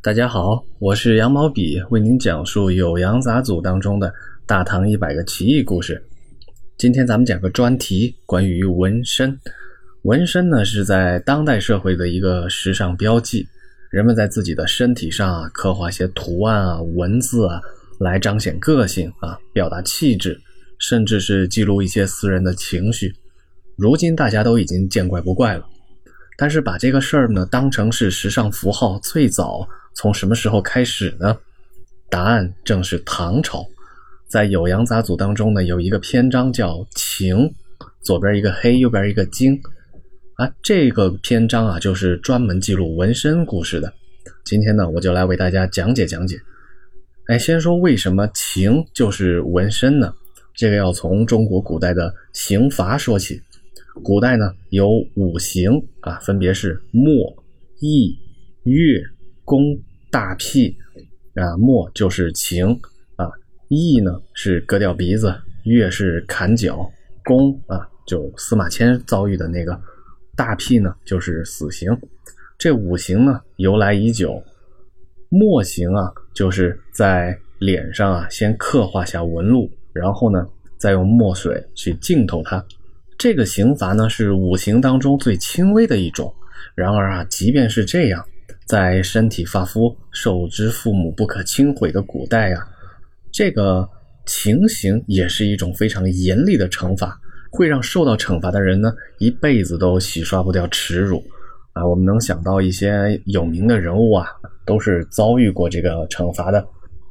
大家好，我是羊毛笔，为您讲述《酉阳杂俎》当中的大唐一百个奇异故事。今天咱们讲个专题，关于纹身。纹身呢是在当代社会的一个时尚标记，人们在自己的身体上啊刻画些图案啊、文字啊，来彰显个性啊，表达气质，甚至是记录一些私人的情绪。如今大家都已经见怪不怪了。但是把这个事儿呢当成是时尚符号，最早从什么时候开始呢？答案正是唐朝，在《酉阳杂俎》当中呢有一个篇章叫“情”，左边一个黑，右边一个金，啊，这个篇章啊就是专门记录纹身故事的。今天呢我就来为大家讲解讲解。哎，先说为什么情就是纹身呢？这个要从中国古代的刑罚说起。古代呢有五刑啊，分别是墨、缢、月、弓、大辟啊。墨就是情啊，缢呢是割掉鼻子，月是砍脚，弓啊就司马迁遭遇的那个，大辟呢就是死刑。这五行呢由来已久，墨刑啊就是在脸上啊先刻画下纹路，然后呢再用墨水去浸透它。这个刑罚呢是五行当中最轻微的一种。然而啊，即便是这样，在身体发肤受之父母不可轻毁的古代啊，这个情形也是一种非常严厉的惩罚，会让受到惩罚的人呢一辈子都洗刷不掉耻辱啊。我们能想到一些有名的人物啊，都是遭遇过这个惩罚的。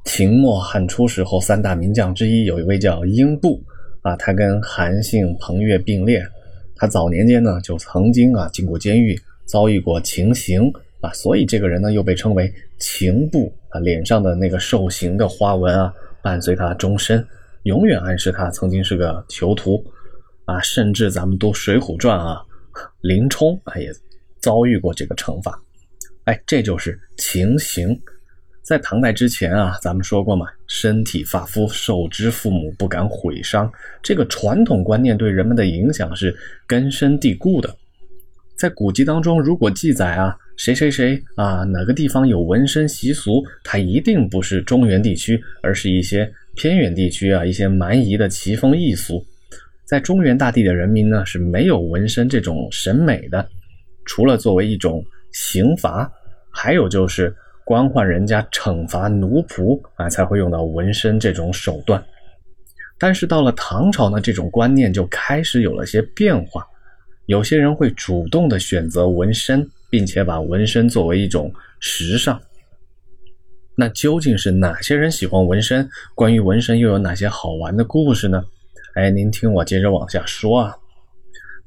秦末汉初时候三大名将之一，有一位叫英布。啊，他跟韩信、彭越并列。他早年间呢，就曾经啊进过监狱，遭遇过情刑啊，所以这个人呢又被称为情部啊。脸上的那个受刑的花纹啊，伴随他终身，永远暗示他曾经是个囚徒啊。甚至咱们读《水浒传》啊，林冲啊也遭遇过这个惩罚。哎，这就是情刑。在唐代之前啊，咱们说过嘛，身体发肤受之父母不敢毁伤，这个传统观念对人们的影响是根深蒂固的。在古籍当中，如果记载啊，谁谁谁啊，哪个地方有纹身习俗，它一定不是中原地区，而是一些偏远地区啊，一些蛮夷的奇风异俗。在中原大地的人民呢，是没有纹身这种审美的，除了作为一种刑罚，还有就是。官宦人家惩罚奴仆啊，才会用到纹身这种手段。但是到了唐朝呢，这种观念就开始有了些变化。有些人会主动的选择纹身，并且把纹身作为一种时尚。那究竟是哪些人喜欢纹身？关于纹身又有哪些好玩的故事呢？哎，您听我接着往下说啊。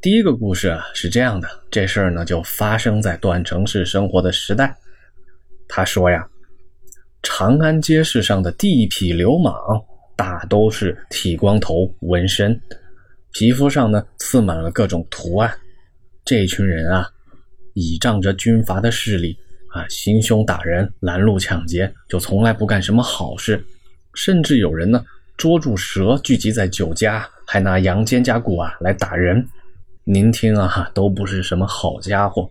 第一个故事啊是这样的，这事儿呢就发生在短城市生活的时代。他说呀，长安街市上的地痞流氓大都是剃光头、纹身，皮肤上呢刺满了各种图案。这群人啊，倚仗着军阀的势力啊，行凶打人、拦路抢劫，就从来不干什么好事。甚至有人呢捉住蛇聚集在酒家，还拿羊肩胛骨啊来打人。您听啊，都不是什么好家伙。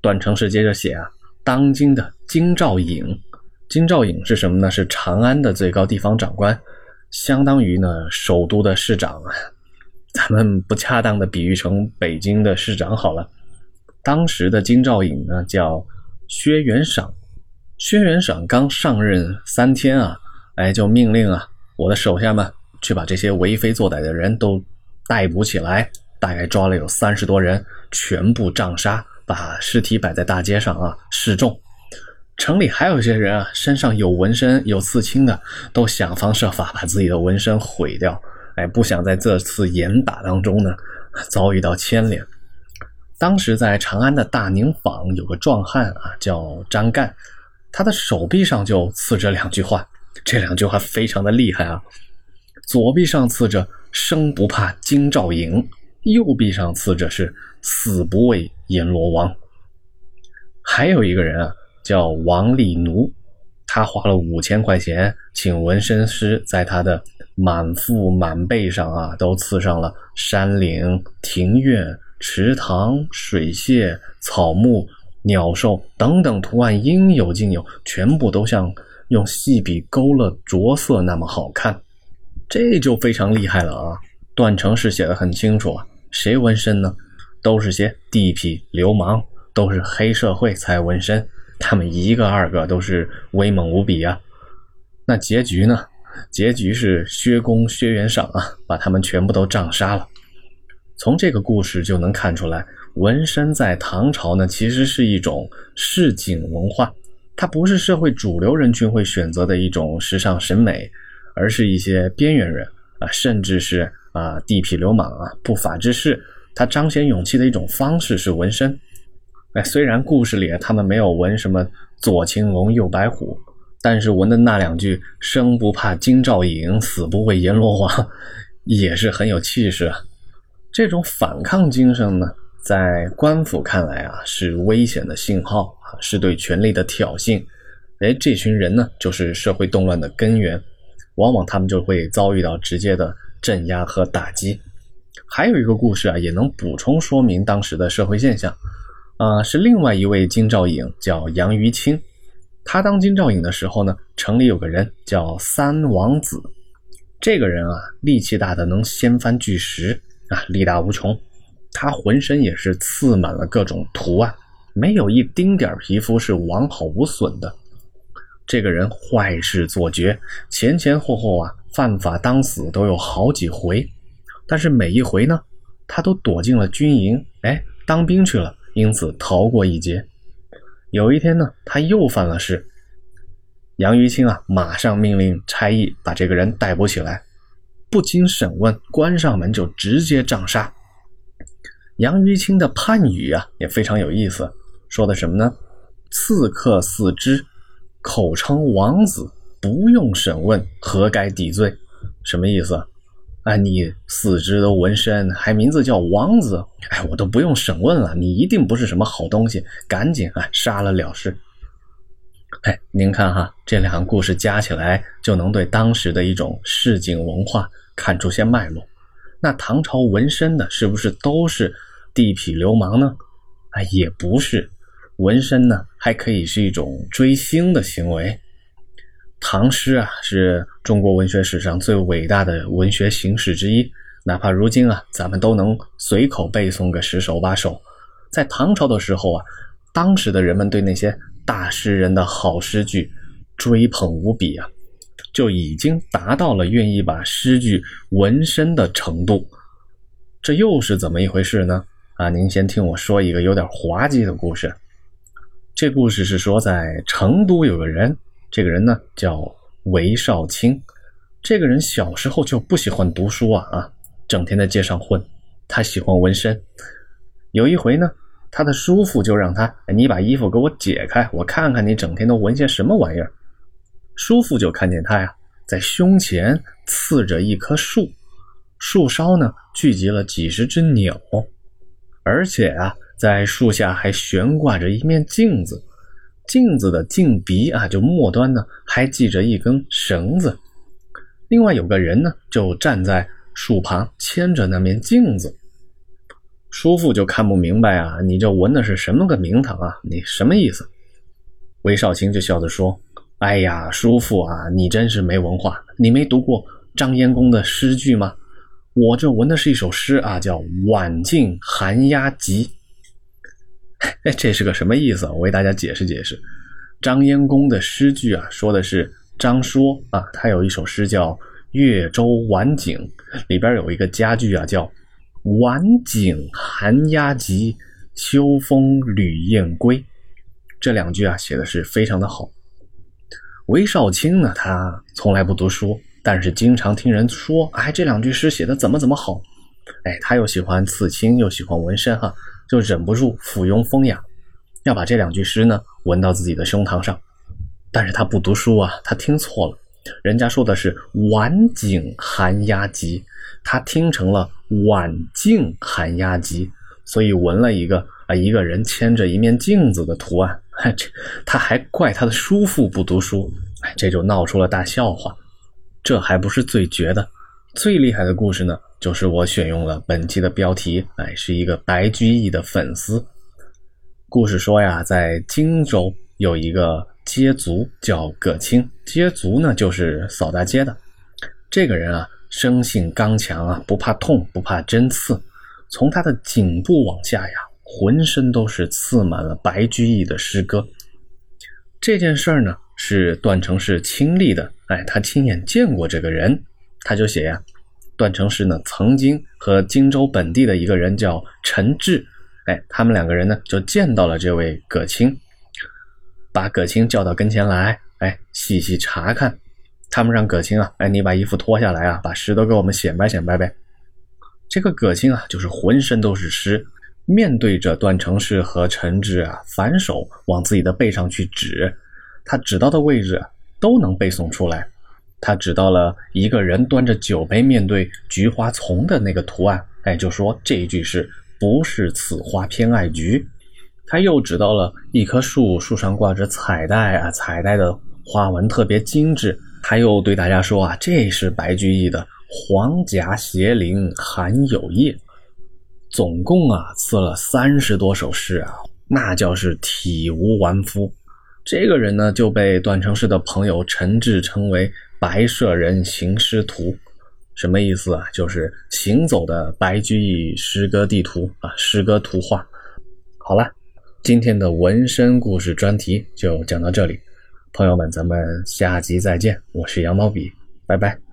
段成式接着写啊。当今的京兆尹，京兆尹是什么呢？是长安的最高地方长官，相当于呢首都的市长啊。咱们不恰当的比喻成北京的市长好了。当时的京兆尹呢叫薛元赏，薛元赏刚上任三天啊，哎就命令啊我的手下们去把这些为非作歹的人都逮捕起来，大概抓了有三十多人，全部杖杀。把尸体摆在大街上啊，示众。城里还有一些人啊，身上有纹身、有刺青的，都想方设法把自己的纹身毁掉。哎，不想在这次严打当中呢，遭遇到牵连。当时在长安的大宁坊有个壮汉啊，叫张干，他的手臂上就刺着两句话，这两句话非常的厉害啊。左臂上刺着“生不怕京兆尹”，右臂上刺着是。死不畏阎罗王。还有一个人啊，叫王立奴，他花了五千块钱请纹身师在他的满腹满背上啊，都刺上了山岭、庭院、池塘、水榭、草木、鸟兽等等图案应有尽有，全部都像用细笔勾勒着色那么好看，这就非常厉害了啊！段成式写的很清楚啊，谁纹身呢？都是些地痞流氓，都是黑社会才纹身，他们一个二个都是威猛无比啊！那结局呢？结局是薛公、薛元赏啊，把他们全部都杖杀了。从这个故事就能看出来，纹身在唐朝呢，其实是一种市井文化，它不是社会主流人群会选择的一种时尚审美，而是一些边缘人啊，甚至是啊地痞流氓啊、不法之士，他彰显勇气的一种方式是纹身。哎，虽然故事里他们没有纹什么左青龙右白虎。但是纹的那两句“生不怕金兆尹，死不畏阎罗王”，也是很有气势啊。这种反抗精神呢，在官府看来啊，是危险的信号啊，是对权力的挑衅。哎，这群人呢，就是社会动乱的根源，往往他们就会遭遇到直接的镇压和打击。还有一个故事啊，也能补充说明当时的社会现象，啊，是另外一位金兆尹，叫杨于清。他当金兆尹的时候呢，城里有个人叫三王子，这个人啊，力气大的能掀翻巨石啊，力大无穷。他浑身也是刺满了各种图案，没有一丁点皮肤是完好无损的。这个人坏事做绝，前前后后啊，犯法当死都有好几回，但是每一回呢，他都躲进了军营，哎，当兵去了，因此逃过一劫。有一天呢，他又犯了事。杨于清啊，马上命令差役把这个人逮捕起来，不经审问，关上门就直接杖杀。杨于清的判语啊，也非常有意思，说的什么呢？刺客四肢，口称王子，不用审问，何该抵罪？什么意思？啊，你四肢都纹身，还名字叫王子，哎，我都不用审问了，你一定不是什么好东西，赶紧啊杀了了事。哎，您看哈，这两个故事加起来，就能对当时的一种市井文化看出些脉络。那唐朝纹身的，是不是都是地痞流氓呢？哎，也不是，纹身呢，还可以是一种追星的行为。唐诗啊，是中国文学史上最伟大的文学形式之一。哪怕如今啊，咱们都能随口背诵个十首八首。在唐朝的时候啊，当时的人们对那些大诗人的好诗句追捧无比啊，就已经达到了愿意把诗句纹身的程度。这又是怎么一回事呢？啊，您先听我说一个有点滑稽的故事。这故事是说，在成都有个人。这个人呢叫韦少卿，这个人小时候就不喜欢读书啊啊，整天在街上混。他喜欢纹身。有一回呢，他的叔父就让他：“你把衣服给我解开，我看看你整天都纹些什么玩意儿。”叔父就看见他呀，在胸前刺着一棵树，树梢呢聚集了几十只鸟，而且啊，在树下还悬挂着一面镜子。镜子的镜鼻啊，就末端呢还系着一根绳子，另外有个人呢就站在树旁牵着那面镜子。叔父就看不明白啊，你这纹的是什么个名堂啊？你什么意思？韦少卿就笑着说：“哎呀，叔父啊，你真是没文化，你没读过张燕公的诗句吗？我这纹的是一首诗啊，叫《晚镜寒鸦集》。”哎，这是个什么意思？我为大家解释解释。张燕公的诗句啊，说的是张说啊，他有一首诗叫《越州晚景》，里边有一个佳句啊，叫“晚景寒鸦集，秋风旅雁归”。这两句啊，写的是非常的好。韦少卿呢，他从来不读书，但是经常听人说，哎，这两句诗写的怎么怎么好。哎，他又喜欢刺青，又喜欢纹身，哈。就忍不住附庸风雅，要把这两句诗呢纹到自己的胸膛上。但是他不读书啊，他听错了，人家说的是“晚景寒鸦集”，他听成了“晚镜寒鸦集”，所以纹了一个啊一个人牵着一面镜子的图案。这他还怪他的叔父不读书，哎，这就闹出了大笑话。这还不是最绝的，最厉害的故事呢。就是我选用了本期的标题，哎，是一个白居易的粉丝。故事说呀，在荆州有一个街族叫葛青，街族呢就是扫大街的。这个人啊，生性刚强啊，不怕痛，不怕针刺。从他的颈部往下呀，浑身都是刺满了白居易的诗歌。这件事儿呢，是段成式亲历的。哎，他亲眼见过这个人，他就写呀，段成式呢曾经和荆州本地的一个人叫陈志，哎，他们两个人呢就见到了这位葛青，把葛青叫到跟前来，哎，细细查看。他们让葛青啊，哎，你把衣服脱下来啊，把诗都给我们显摆显摆呗。这个葛青啊，就是浑身都是诗，面对着段成式和陈志啊，反手往自己的背上去指，他指到的位置都能背诵出来。他指到了一个人端着酒杯面对菊花丛的那个图案，哎，就说这一句是不是此花偏爱菊？他又指到了一棵树，树上挂着彩带啊，彩带的花纹特别精致。他又对大家说啊，这是白居易的“黄甲斜岭寒有夜”，总共啊刺了三十多首诗啊，那叫是体无完肤。这个人呢就被段成式的朋友陈志称为“白舍人行诗图”，什么意思啊？就是行走的白居易诗歌地图啊，诗歌图画。好了，今天的纹身故事专题就讲到这里。朋友们，咱们下集再见。我是羊毛笔，拜拜。